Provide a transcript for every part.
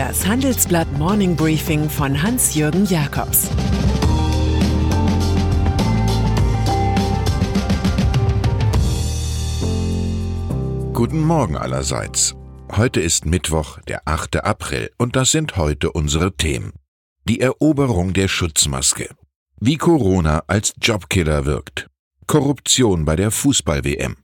Das Handelsblatt Morning Briefing von Hans-Jürgen Jakobs Guten Morgen allerseits. Heute ist Mittwoch, der 8. April, und das sind heute unsere Themen. Die Eroberung der Schutzmaske. Wie Corona als Jobkiller wirkt. Korruption bei der Fußball-WM.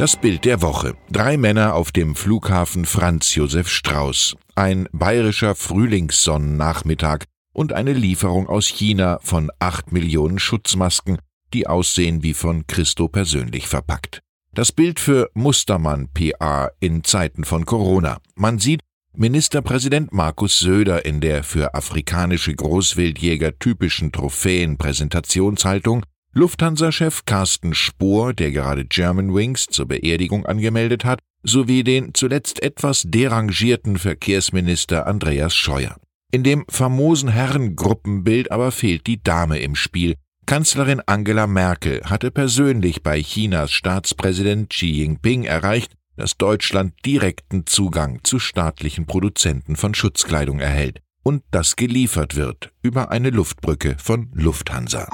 Das Bild der Woche. Drei Männer auf dem Flughafen Franz Josef Strauß. Ein bayerischer Frühlingssonnennachmittag und eine Lieferung aus China von acht Millionen Schutzmasken, die aussehen wie von Christo persönlich verpackt. Das Bild für Mustermann PA in Zeiten von Corona. Man sieht Ministerpräsident Markus Söder in der für afrikanische Großwildjäger typischen Trophäen-Präsentationshaltung Lufthansa-Chef Carsten Spohr, der gerade Germanwings zur Beerdigung angemeldet hat, sowie den zuletzt etwas derangierten Verkehrsminister Andreas Scheuer. In dem famosen Herrengruppenbild aber fehlt die Dame im Spiel. Kanzlerin Angela Merkel hatte persönlich bei Chinas Staatspräsident Xi Jinping erreicht, dass Deutschland direkten Zugang zu staatlichen Produzenten von Schutzkleidung erhält und das geliefert wird über eine Luftbrücke von Lufthansa.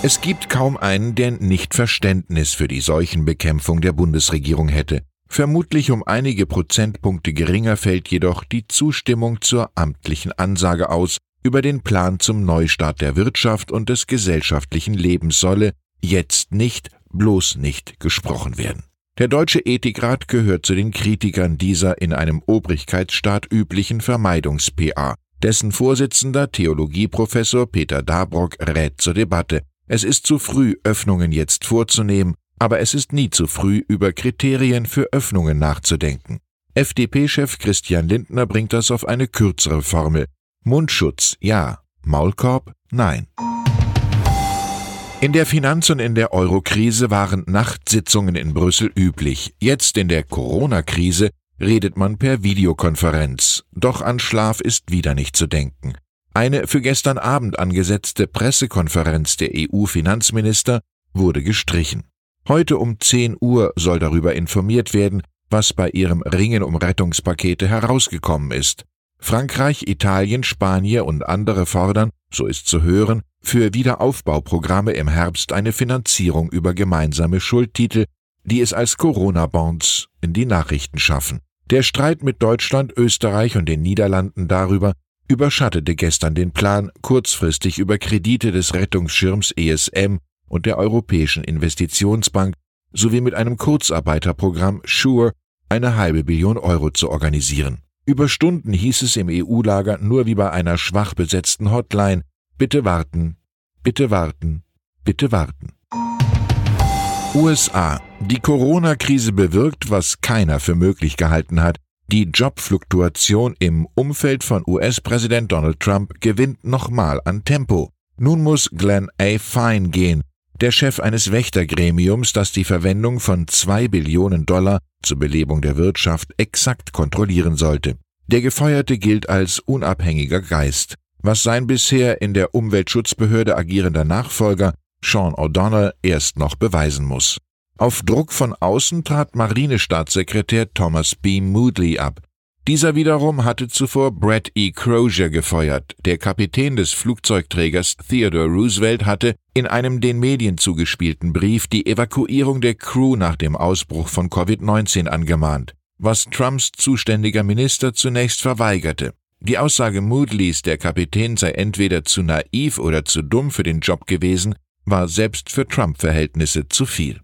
Es gibt kaum einen, der nicht Verständnis für die Seuchenbekämpfung der Bundesregierung hätte. Vermutlich um einige Prozentpunkte geringer fällt jedoch die Zustimmung zur amtlichen Ansage aus, über den Plan zum Neustart der Wirtschaft und des gesellschaftlichen Lebens solle jetzt nicht, bloß nicht gesprochen werden. Der Deutsche Ethikrat gehört zu den Kritikern dieser in einem Obrigkeitsstaat üblichen Vermeidungs-PA. Dessen Vorsitzender Theologieprofessor Peter Dabrock rät zur Debatte. Es ist zu früh, Öffnungen jetzt vorzunehmen, aber es ist nie zu früh, über Kriterien für Öffnungen nachzudenken. FDP-Chef Christian Lindner bringt das auf eine kürzere Formel. Mundschutz ja, Maulkorb nein. In der Finanz- und in der Eurokrise waren Nachtsitzungen in Brüssel üblich. Jetzt in der Corona-Krise redet man per Videokonferenz. Doch an Schlaf ist wieder nicht zu denken. Eine für gestern Abend angesetzte Pressekonferenz der EU-Finanzminister wurde gestrichen. Heute um 10 Uhr soll darüber informiert werden, was bei ihrem Ringen um Rettungspakete herausgekommen ist. Frankreich, Italien, Spanien und andere fordern, so ist zu hören, für Wiederaufbauprogramme im Herbst eine Finanzierung über gemeinsame Schuldtitel, die es als Corona-Bonds in die Nachrichten schaffen. Der Streit mit Deutschland, Österreich und den Niederlanden darüber, überschattete gestern den Plan, kurzfristig über Kredite des Rettungsschirms ESM und der Europäischen Investitionsbank sowie mit einem Kurzarbeiterprogramm SURE eine halbe Billion Euro zu organisieren. Über Stunden hieß es im EU-Lager nur wie bei einer schwach besetzten Hotline Bitte warten, bitte warten, bitte warten. USA. Die Corona-Krise bewirkt, was keiner für möglich gehalten hat, die Jobfluktuation im Umfeld von US-Präsident Donald Trump gewinnt nochmal an Tempo. Nun muss Glenn A. Fine gehen, der Chef eines Wächtergremiums, das die Verwendung von zwei Billionen Dollar zur Belebung der Wirtschaft exakt kontrollieren sollte. Der Gefeuerte gilt als unabhängiger Geist, was sein bisher in der Umweltschutzbehörde agierender Nachfolger Sean O'Donnell erst noch beweisen muss. Auf Druck von außen trat Marinestaatssekretär Thomas B. Moodley ab. Dieser wiederum hatte zuvor Brett E. Crozier gefeuert. Der Kapitän des Flugzeugträgers Theodore Roosevelt hatte in einem den Medien zugespielten Brief die Evakuierung der Crew nach dem Ausbruch von Covid-19 angemahnt, was Trumps zuständiger Minister zunächst verweigerte. Die Aussage Moodleys, der Kapitän sei entweder zu naiv oder zu dumm für den Job gewesen, war selbst für Trump-Verhältnisse zu viel.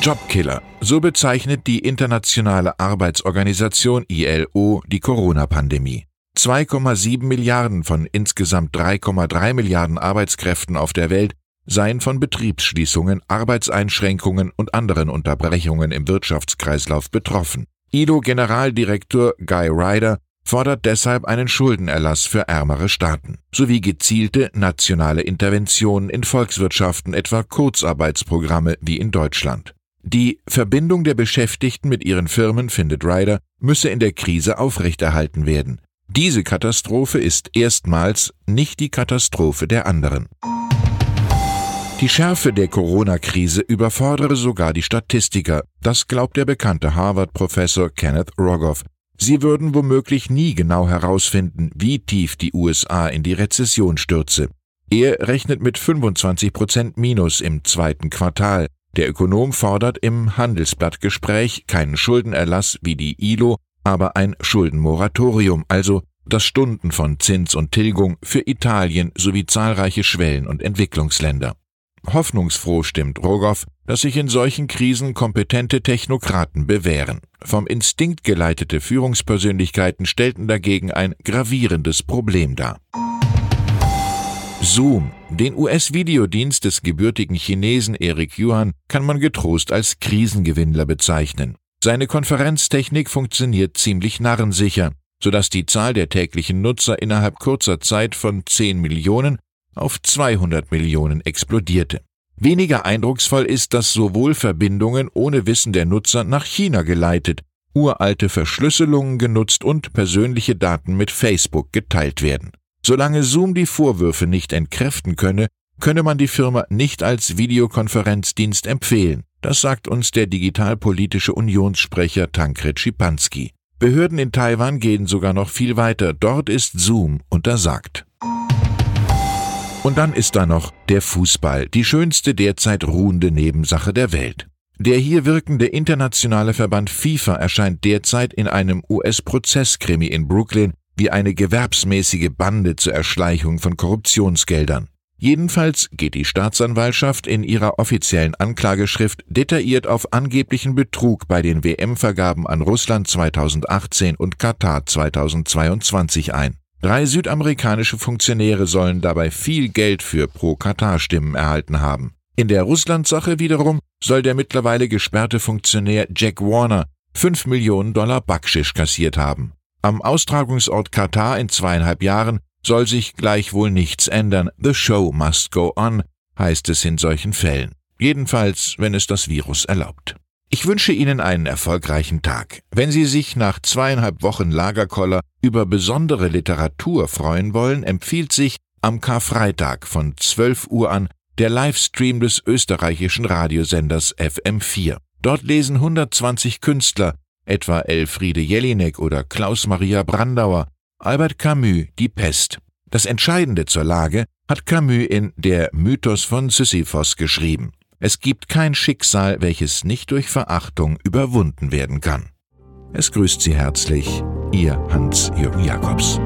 Jobkiller. So bezeichnet die Internationale Arbeitsorganisation ILO die Corona-Pandemie. 2,7 Milliarden von insgesamt 3,3 Milliarden Arbeitskräften auf der Welt seien von Betriebsschließungen, Arbeitseinschränkungen und anderen Unterbrechungen im Wirtschaftskreislauf betroffen. ILO-Generaldirektor Guy Ryder fordert deshalb einen Schuldenerlass für ärmere Staaten sowie gezielte nationale Interventionen in Volkswirtschaften, etwa Kurzarbeitsprogramme wie in Deutschland. Die Verbindung der Beschäftigten mit ihren Firmen, findet Ryder, müsse in der Krise aufrechterhalten werden. Diese Katastrophe ist erstmals nicht die Katastrophe der anderen. Die Schärfe der Corona-Krise überfordere sogar die Statistiker. Das glaubt der bekannte Harvard-Professor Kenneth Rogoff. Sie würden womöglich nie genau herausfinden, wie tief die USA in die Rezession stürze. Er rechnet mit 25 Prozent Minus im zweiten Quartal. Der Ökonom fordert im Handelsblattgespräch keinen Schuldenerlass wie die ILO, aber ein Schuldenmoratorium, also das Stunden von Zins und Tilgung für Italien sowie zahlreiche Schwellen- und Entwicklungsländer. Hoffnungsfroh stimmt Rogoff, dass sich in solchen Krisen kompetente Technokraten bewähren. Vom Instinkt geleitete Führungspersönlichkeiten stellten dagegen ein gravierendes Problem dar. Zoom, den US-Videodienst des gebürtigen Chinesen Eric Yuan, kann man getrost als Krisengewinnler bezeichnen. Seine Konferenztechnik funktioniert ziemlich narrensicher, sodass die Zahl der täglichen Nutzer innerhalb kurzer Zeit von 10 Millionen auf 200 Millionen explodierte. Weniger eindrucksvoll ist, dass sowohl Verbindungen ohne Wissen der Nutzer nach China geleitet, uralte Verschlüsselungen genutzt und persönliche Daten mit Facebook geteilt werden. Solange Zoom die Vorwürfe nicht entkräften könne, könne man die Firma nicht als Videokonferenzdienst empfehlen. Das sagt uns der digitalpolitische Unionssprecher Tankred Schipanski. Behörden in Taiwan gehen sogar noch viel weiter. Dort ist Zoom untersagt. Und dann ist da noch der Fußball, die schönste derzeit ruhende Nebensache der Welt. Der hier wirkende internationale Verband FIFA erscheint derzeit in einem US-Prozesskrimi in Brooklyn wie eine gewerbsmäßige Bande zur Erschleichung von Korruptionsgeldern. Jedenfalls geht die Staatsanwaltschaft in ihrer offiziellen Anklageschrift detailliert auf angeblichen Betrug bei den WM-Vergaben an Russland 2018 und Katar 2022 ein. Drei südamerikanische Funktionäre sollen dabei viel Geld für Pro-Katar-Stimmen erhalten haben. In der Russland-Sache wiederum soll der mittlerweile gesperrte Funktionär Jack Warner 5 Millionen Dollar Backschisch kassiert haben. Am Austragungsort Katar in zweieinhalb Jahren soll sich gleichwohl nichts ändern. The show must go on, heißt es in solchen Fällen. Jedenfalls, wenn es das Virus erlaubt. Ich wünsche Ihnen einen erfolgreichen Tag. Wenn Sie sich nach zweieinhalb Wochen Lagerkoller über besondere Literatur freuen wollen, empfiehlt sich am Karfreitag von 12 Uhr an der Livestream des österreichischen Radiosenders FM4. Dort lesen 120 Künstler, etwa Elfriede Jelinek oder Klaus Maria Brandauer, Albert Camus Die Pest. Das Entscheidende zur Lage hat Camus in Der Mythos von Sisyphos geschrieben. Es gibt kein Schicksal, welches nicht durch Verachtung überwunden werden kann. Es grüßt Sie herzlich, Ihr Hans-Jürgen Jakobs.